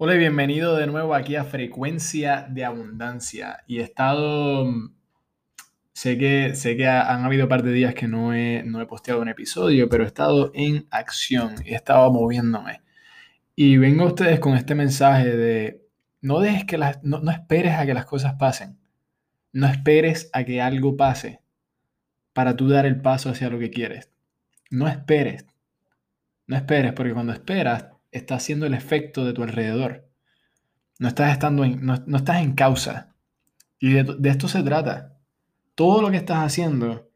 Hola y bienvenido de nuevo aquí a Frecuencia de Abundancia. Y he estado, sé que, sé que han habido un par de días que no he, no he posteado un episodio, pero he estado en acción y he estado moviéndome. Y vengo a ustedes con este mensaje de no dejes que las, no, no esperes a que las cosas pasen. No esperes a que algo pase para tú dar el paso hacia lo que quieres. No esperes. No esperes, porque cuando esperas está haciendo el efecto de tu alrededor. No estás, estando en, no, estás en causa. Y de, esto se trata. Todo lo que estás haciendo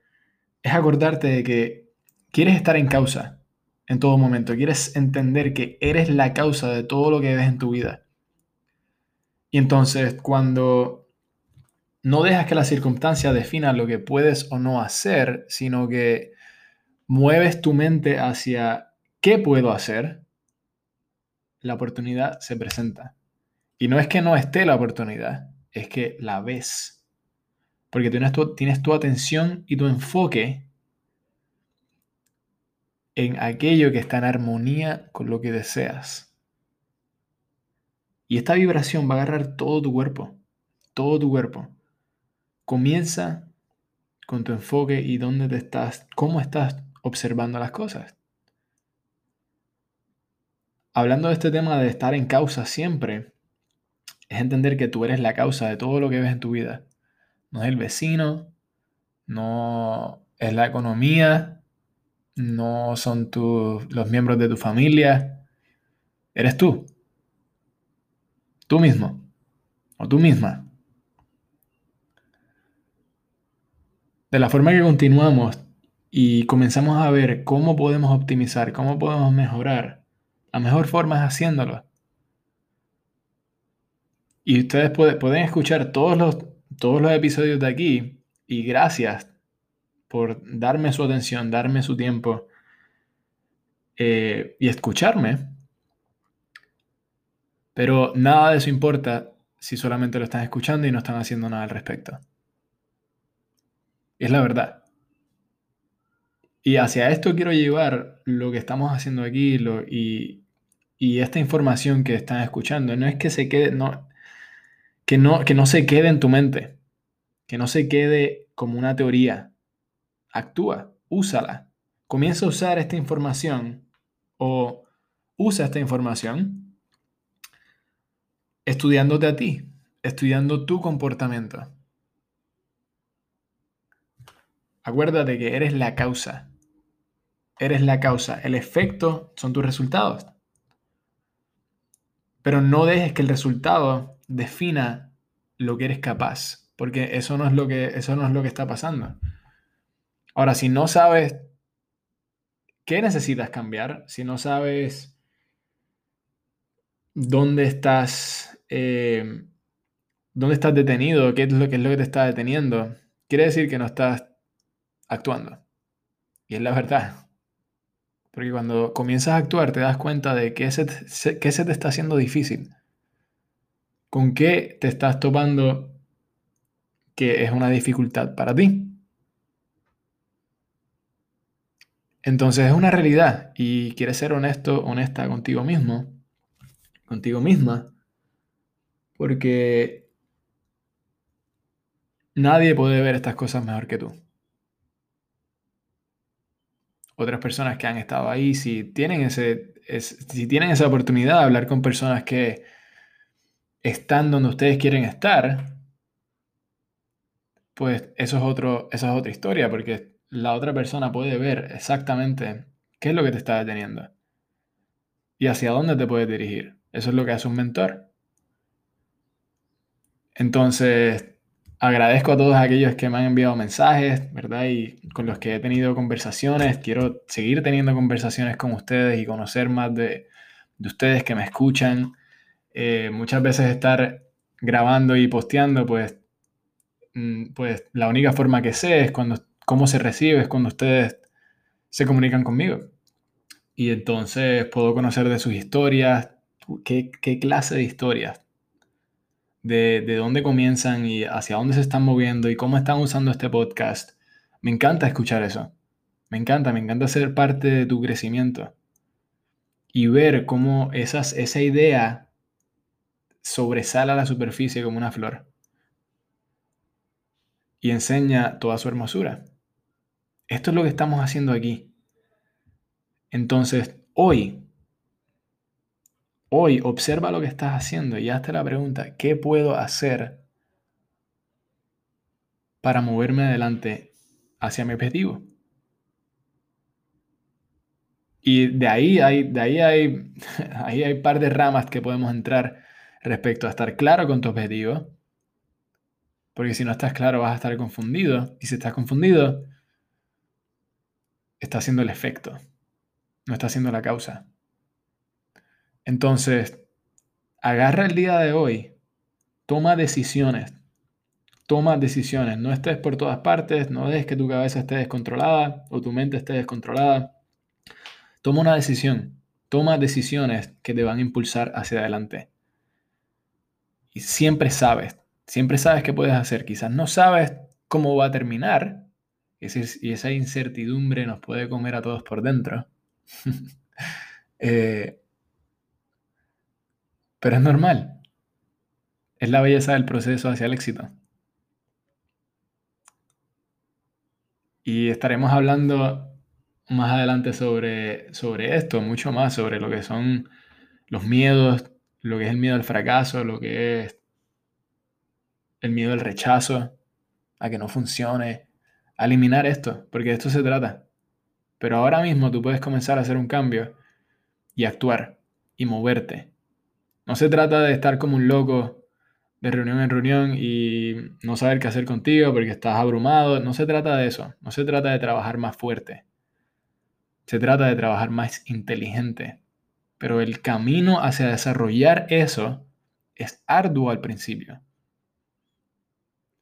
es acordarte de que quieres estar en causa en todo momento. Quieres entender que eres la causa de todo lo que ves en tu vida. Y entonces cuando no dejas que la circunstancia defina lo que puedes o no hacer, sino que mueves tu mente hacia qué puedo hacer, la oportunidad se presenta. Y no es que no esté la oportunidad, es que la ves. Porque tienes tu, tienes tu atención y tu enfoque en aquello que está en armonía con lo que deseas. Y esta vibración va a agarrar todo tu cuerpo, todo tu cuerpo. Comienza con tu enfoque y dónde te estás, cómo estás observando las cosas hablando de este tema de estar en causa siempre, es entender que tú eres la causa de todo lo que ves en tu vida. No es el vecino, no es la economía, no son los miembros de tu familia, eres tú. Tú mismo o tú misma. De la forma que continuamos y comenzamos a ver cómo podemos optimizar, cómo podemos mejorar, la mejor forma es haciéndolo. Y ustedes pueden escuchar todos los, todos los episodios de aquí. Y gracias por darme su atención, darme su tiempo eh, y escucharme. Pero nada de eso importa si solamente lo están escuchando y no están haciendo nada al respecto. Es la verdad. Y hacia esto quiero llevar lo que estamos haciendo aquí lo, y, y esta información que están escuchando no es que se quede, no, que no, que no se quede en tu mente, que no se quede como una teoría. Actúa, úsala. Comienza a usar esta información o usa esta información estudiándote a ti, estudiando tu comportamiento. Acuérdate que eres la causa. Eres la causa. El efecto son tus resultados. Pero no dejes que el resultado defina lo que eres capaz, porque eso no es lo que, eso no es lo que está pasando. Ahora, si no sabes qué necesitas cambiar, si no sabes dónde estás, eh, dónde estás detenido, qué es, lo, qué es lo que te está deteniendo, quiere decir que no estás actuando. Y es la verdad. Porque cuando comienzas a actuar te das cuenta de qué se, se te está haciendo difícil. ¿Con qué te estás topando que es una dificultad para ti? Entonces es una realidad y quieres ser honesto, honesta contigo mismo, contigo misma, porque nadie puede ver estas cosas mejor que tú otras personas que han estado ahí, si tienen, ese, si tienen esa oportunidad de hablar con personas que están donde ustedes quieren estar, pues eso es, otro, es otra historia, porque la otra persona puede ver exactamente qué es lo que te está deteniendo y hacia dónde te puedes dirigir. Eso es lo que hace un mentor. Entonces, Agradezco a todos aquellos que me han enviado mensajes, ¿verdad? Y con los que he tenido conversaciones. Quiero seguir teniendo conversaciones con ustedes y conocer más de, ustedes que me escuchan. Eh, muchas veces estar grabando y posteando, pues, mm, pues la única forma que sé es cuando, cómo se recibe, es cuando ustedes se comunican conmigo. Y entonces puedo conocer de sus historias, qué, qué clase de historias de, dónde comienzan y hacia dónde se están moviendo y cómo están usando este podcast. Me encanta escuchar eso. Me encanta, me encanta ser parte de tu crecimiento y ver cómo esa idea sobresala la superficie como una flor y enseña toda su hermosura. Esto es lo que estamos haciendo aquí. Entonces, hoy, hoy observa lo que estás haciendo y hazte la pregunta, ¿qué puedo hacer para moverme adelante hacia mi objetivo? Y de ahí hay, de ahí hay, ahí hay par de ramas que podemos entrar respecto a estar claro con tu objetivo. Porque si no estás claro vas a estar confundido. Y si estás confundido, está haciendo el efecto. No está haciendo la causa. Entonces, agarra el día de hoy. Toma decisiones. Toma decisiones. No estés por todas partes. No dejes que tu cabeza esté descontrolada o tu mente esté descontrolada Toma una decisión, toma decisiones que te van a impulsar hacia adelante. Y siempre sabes, siempre sabes qué puedes hacer. Quizás no sabes cómo va a terminar. Y esa incertidumbre nos puede comer a todos por dentro. Eh, pero es normal. Es la belleza del proceso hacia el éxito. Y estaremos hablando más adelante sobre, sobre esto, mucho más sobre lo que son los miedos, lo que es el miedo al fracaso, lo que es el miedo al rechazo, a que no funcione, a eliminar esto, porque de esto se trata. Pero ahora mismo tú puedes comenzar a hacer un cambio y actuar y moverte. No se trata de estar como un loco de reunión en reunión y no saber qué hacer contigo porque estás abrumado. No se trata de eso. No se trata de trabajar más fuerte. Se trata de trabajar más inteligente. Pero el camino hacia desarrollar eso es arduo al principio.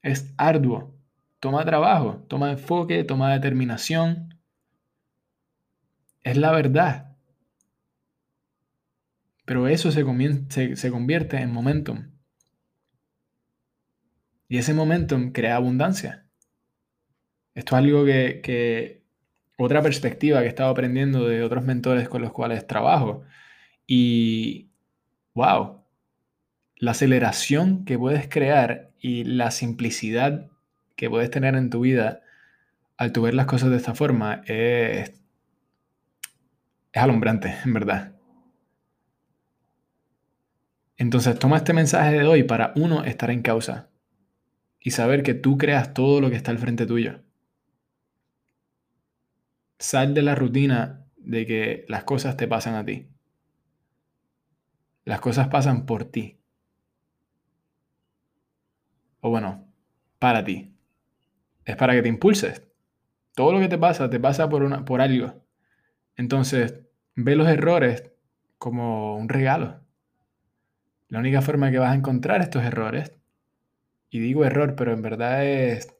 Es arduo. Toma trabajo, toma enfoque, toma determinación. Es la verdad. Pero eso se, convierte en momentum. Y ese momentum crea abundancia. Esto es algo que otra perspectiva que he estado aprendiendo de otros mentores con los cuales trabajo. Y, wow, la aceleración que puedes crear y la simplicidad que puedes tener en tu vida al tu ver las cosas de esta forma es, es alumbrante, en verdad. Entonces toma este mensaje de hoy para uno estar en causa y saber que tú creas todo lo que está al frente tuyo. Sal de la rutina de que las cosas te pasan a ti. Las cosas pasan por ti. O bueno, para ti. Es para que te impulses. Todo lo que te pasa, te pasa por, una, por algo. Entonces, ve los errores como un regalo. La única forma que vas a encontrar estos errores, y digo error, pero en verdad es,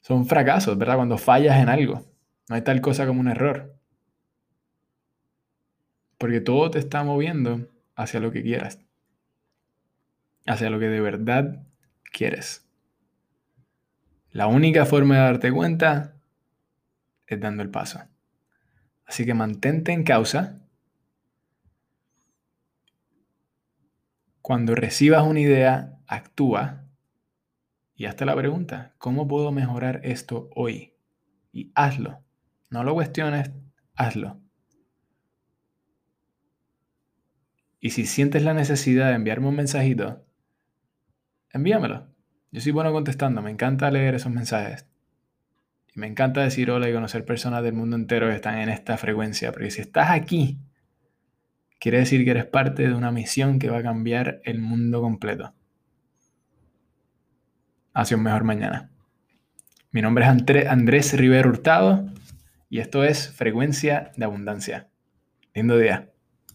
son fracasos, ¿verdad? Cuando fallas en algo. No hay tal cosa como un error. Porque todo te está moviendo hacia lo que quieras. Hacia lo que de verdad quieres. La única forma de darte cuenta es dando el paso. Así que mantente en causa. Cuando recibas una idea, actúa y hazte la pregunta, ¿cómo puedo mejorar esto hoy? Y hazlo. No lo cuestiones, hazlo. Y si sientes la necesidad de enviarme un mensajito, envíamelo. Yo soy bueno contestando, me encanta leer esos mensajes. Y me encanta decir hola y conocer personas del mundo entero que están en esta frecuencia. Porque si estás aquí, quiere decir que eres parte de una misión que va a cambiar el mundo completo. Hacia un mejor mañana. Mi nombre es Andrés Rivera Hurtado y esto es Frecuencia de Abundancia. Lindo día.